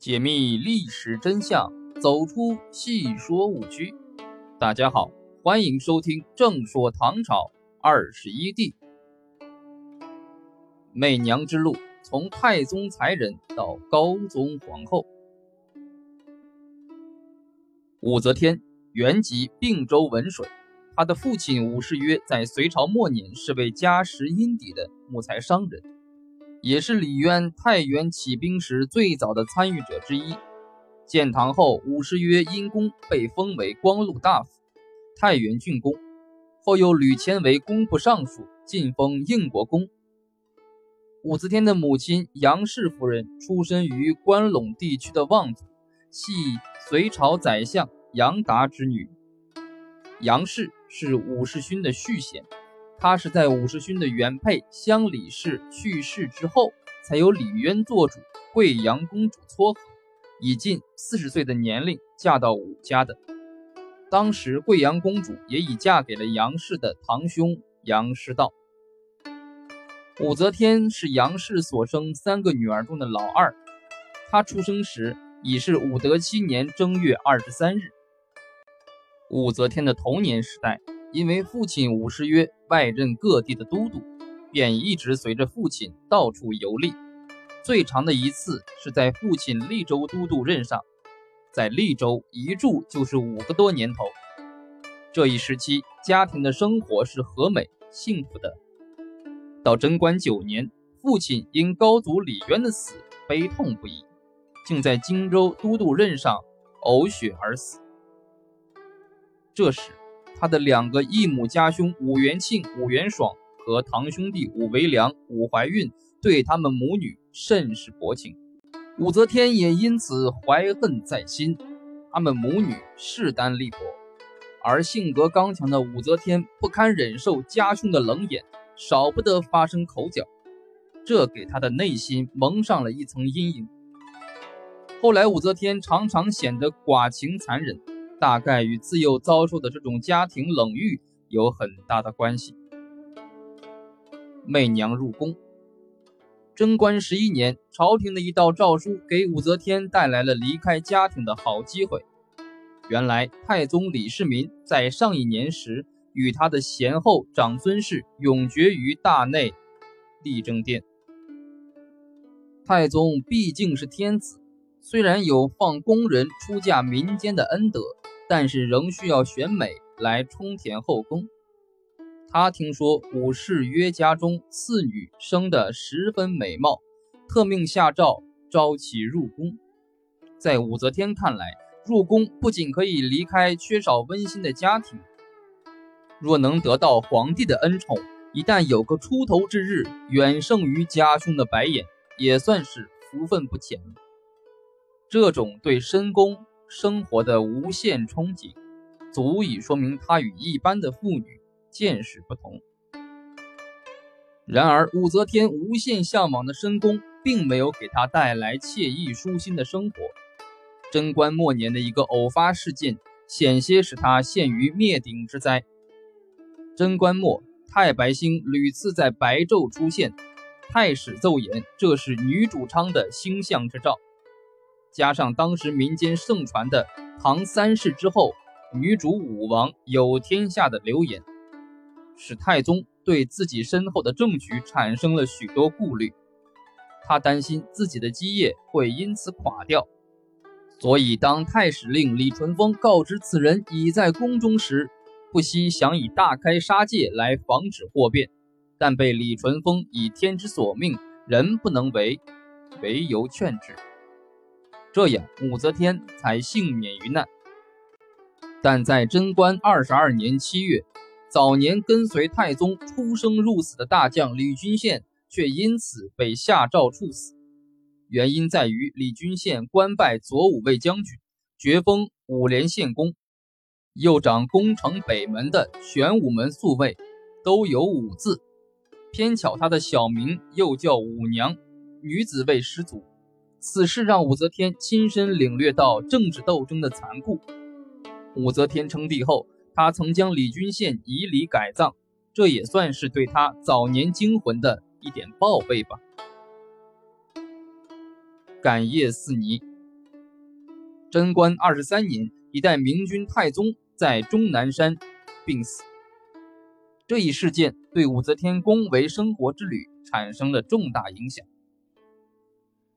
解密历史真相，走出戏说误区。大家好，欢迎收听《正说唐朝二十一帝》。媚娘之路，从太宗才人到高宗皇后。武则天原籍并州文水，她的父亲武士约在隋朝末年是位家识荫底的木材商人。也是李渊太原起兵时最早的参与者之一。建唐后，武士约因功被封为光禄大夫、太原郡公，后又屡迁为工部尚书，晋封应国公。武则天的母亲杨氏夫人出身于关陇地区的望族，系隋朝宰相杨达之女。杨氏是武士勋的续弦。他是在武士勋的原配乡李氏去世之后，才由李渊做主，贵阳公主撮合，以近四十岁的年龄嫁到武家的。当时贵阳公主也已嫁给了杨氏的堂兄杨师道。武则天是杨氏所生三个女儿中的老二，她出生时已是武德七年正月二十三日。武则天的童年时代。因为父亲武士约外任各地的都督，便一直随着父亲到处游历。最长的一次是在父亲利州都督任上，在利州一住就是五个多年头。这一时期，家庭的生活是和美幸福的。到贞观九年，父亲因高祖李渊的死悲痛不已，竟在荆州都督任上呕血而死。这时。他的两个异母家兄武元庆、武元爽和堂兄弟武维良、武怀运对他们母女甚是薄情，武则天也因此怀恨在心。他们母女势单力薄，而性格刚强的武则天不堪忍受家兄的冷眼，少不得发生口角，这给她的内心蒙上了一层阴影。后来，武则天常常显得寡情残忍。大概与自幼遭受的这种家庭冷遇有很大的关系。媚娘入宫。贞观十一年，朝廷的一道诏书给武则天带来了离开家庭的好机会。原来，太宗李世民在上一年时与他的贤后长孙氏永绝于大内立政殿。太宗毕竟是天子，虽然有放宫人出嫁民间的恩德。但是仍需要选美来充填后宫。他听说武士约家中次女生得十分美貌，特命下诏招其入宫。在武则天看来，入宫不仅可以离开缺少温馨的家庭，若能得到皇帝的恩宠，一旦有个出头之日，远胜于家兄的白眼，也算是福分不浅。这种对深宫。生活的无限憧憬，足以说明他与一般的妇女见识不同。然而，武则天无限向往的深宫，并没有给她带来惬意舒心的生活。贞观末年的一个偶发事件，险些使她陷于灭顶之灾。贞观末，太白星屡次在白昼出现，太史奏言这是女主昌的星象之兆。加上当时民间盛传的唐三世之后女主武王有天下的流言，使太宗对自己身后的政局产生了许多顾虑。他担心自己的基业会因此垮掉，所以当太史令李淳风告知此人已在宫中时，不惜想以大开杀戒来防止祸变，但被李淳风以天之所命，人不能为，为由劝之。这样，武则天才幸免于难。但在贞观二十二年七月，早年跟随太宗出生入死的大将李君羡却因此被下诏处死。原因在于李君羡官拜左武卫将军，爵封武连县公，又掌宫城北门的玄武门宿卫，都有武字。偏巧他的小名又叫武娘，女子卫始祖。此事让武则天亲身领略到政治斗争的残酷。武则天称帝后，她曾将李君羡以礼改葬，这也算是对他早年惊魂的一点报备吧。感业似泥，贞观二十三年，一代明君太宗在终南山病死。这一事件对武则天宫闱生活之旅产生了重大影响。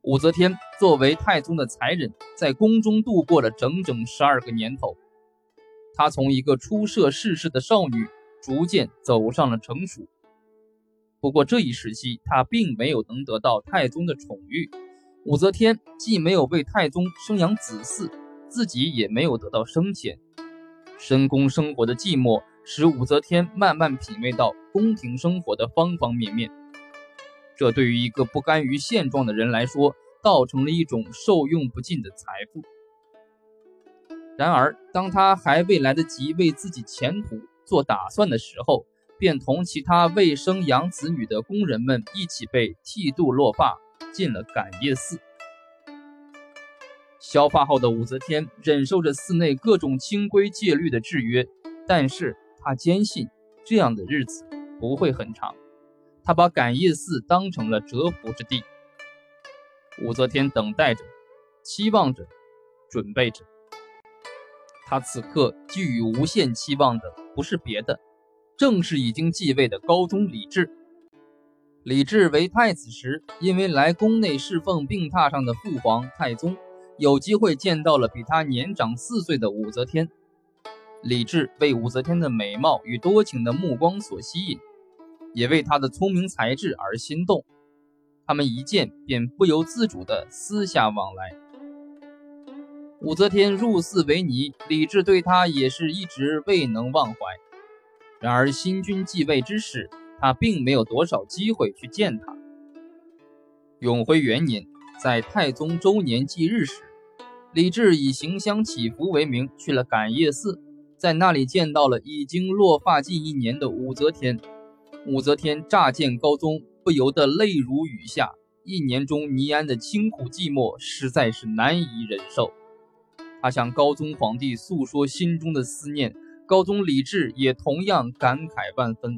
武则天作为太宗的才人，在宫中度过了整整十二个年头。她从一个初涉世事的少女，逐渐走上了成熟。不过这一时期，她并没有能得到太宗的宠遇。武则天既没有为太宗生养子嗣，自己也没有得到升迁。深宫生活的寂寞。使武则天慢慢品味到宫廷生活的方方面面，这对于一个不甘于现状的人来说，造成了一种受用不尽的财富。然而，当他还未来得及为自己前途做打算的时候，便同其他未生养子女的工人们一起被剃度落发，进了感业寺。削发后的武则天忍受着寺内各种清规戒律的制约，但是。他坚信这样的日子不会很长，他把感业寺当成了蛰伏之地。武则天等待着，期望着，准备着。他此刻寄予无限期望的不是别的，正是已经继位的高宗李治。李治为太子时，因为来宫内侍奉病榻上的父皇太宗，有机会见到了比他年长四岁的武则天。李治被武则天的美貌与多情的目光所吸引，也为他的聪明才智而心动。他们一见便不由自主地私下往来。武则天入寺为尼，李治对她也是一直未能忘怀。然而新君继位之时，他并没有多少机会去见她。永徽元年，在太宗周年忌日时，李治以行香祈福为名去了感业寺。在那里见到了已经落发近一年的武则天，武则天乍见高宗，不由得泪如雨下。一年中尼安的清苦寂寞，实在是难以忍受。她向高宗皇帝诉说心中的思念，高宗李治也同样感慨万分。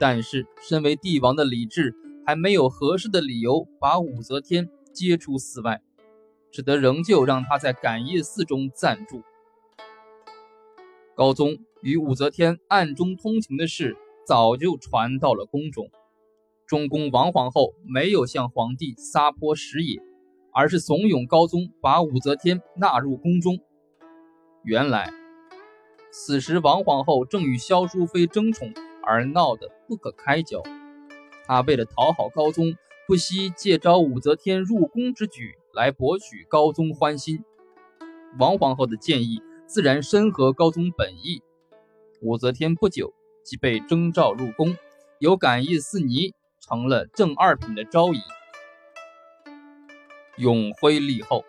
但是，身为帝王的李治还没有合适的理由把武则天接出寺外，只得仍旧让她在感业寺中暂住。高宗与武则天暗中通情的事早就传到了宫中。中宫王皇后没有向皇帝撒泼使野，而是怂恿高宗把武则天纳入宫中。原来，此时王皇后正与萧淑妃争宠而闹得不可开交。她为了讨好高宗，不惜借招武则天入宫之举来博取高宗欢心。王皇后的建议。自然深合高宗本意。武则天不久即被征召入宫，由感业寺尼成了正二品的昭仪。永徽立后，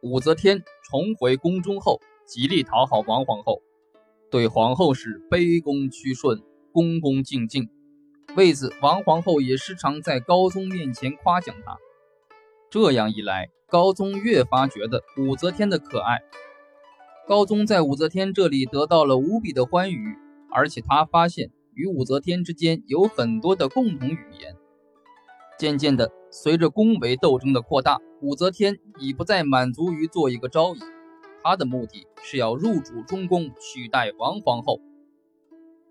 武则天重回宫中后，极力讨好王皇后，对皇后是卑躬屈顺、恭恭敬敬。为此，王皇后也时常在高宗面前夸奖她。这样一来，高宗越发觉得武则天的可爱。高宗在武则天这里得到了无比的欢愉，而且他发现与武则天之间有很多的共同语言。渐渐的，随着宫闱斗争的扩大，武则天已不再满足于做一个昭仪，她的目的是要入主中宫，取代王皇后。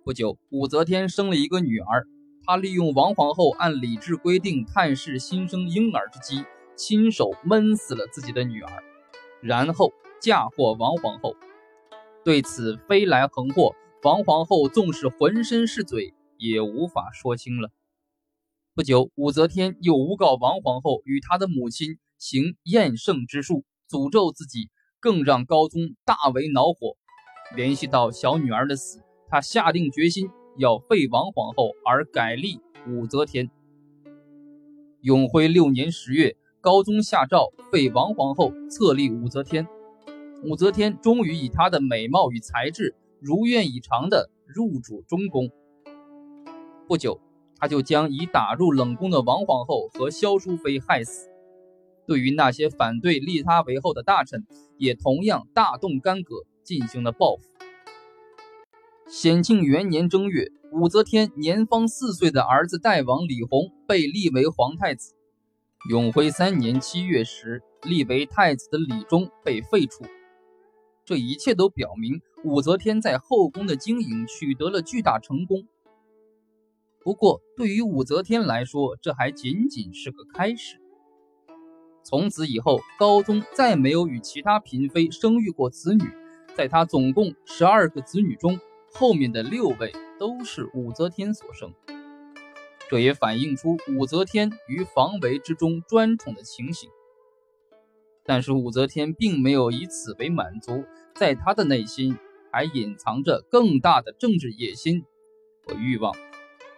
不久，武则天生了一个女儿，她利用王皇后按礼制规定探视新生婴儿之机，亲手闷死了自己的女儿，然后。嫁祸王皇后，对此飞来横祸，王皇后纵使浑身是嘴，也无法说清了。不久，武则天又诬告王皇后与她的母亲行厌胜之术，诅咒自己，更让高宗大为恼火。联系到小女儿的死，他下定决心要废王皇后，而改立武则天。永徽六年十月，高宗下诏废王皇后，册立武则天。武则天终于以她的美貌与才智，如愿以偿地入主中宫。不久，他就将已打入冷宫的王皇后和萧淑妃害死。对于那些反对立他为后的大臣，也同样大动干戈，进行了报复。显庆元年正月，武则天年方四岁的儿子代王李弘被立为皇太子。永徽三年七月时，立为太子的李忠被废除。这一切都表明武则天在后宫的经营取得了巨大成功。不过，对于武则天来说，这还仅仅是个开始。从此以后，高宗再没有与其他嫔妃生育过子女。在他总共十二个子女中，后面的六位都是武则天所生。这也反映出武则天于防围之中专宠的情形。但是武则天并没有以此为满足，在她的内心还隐藏着更大的政治野心和欲望。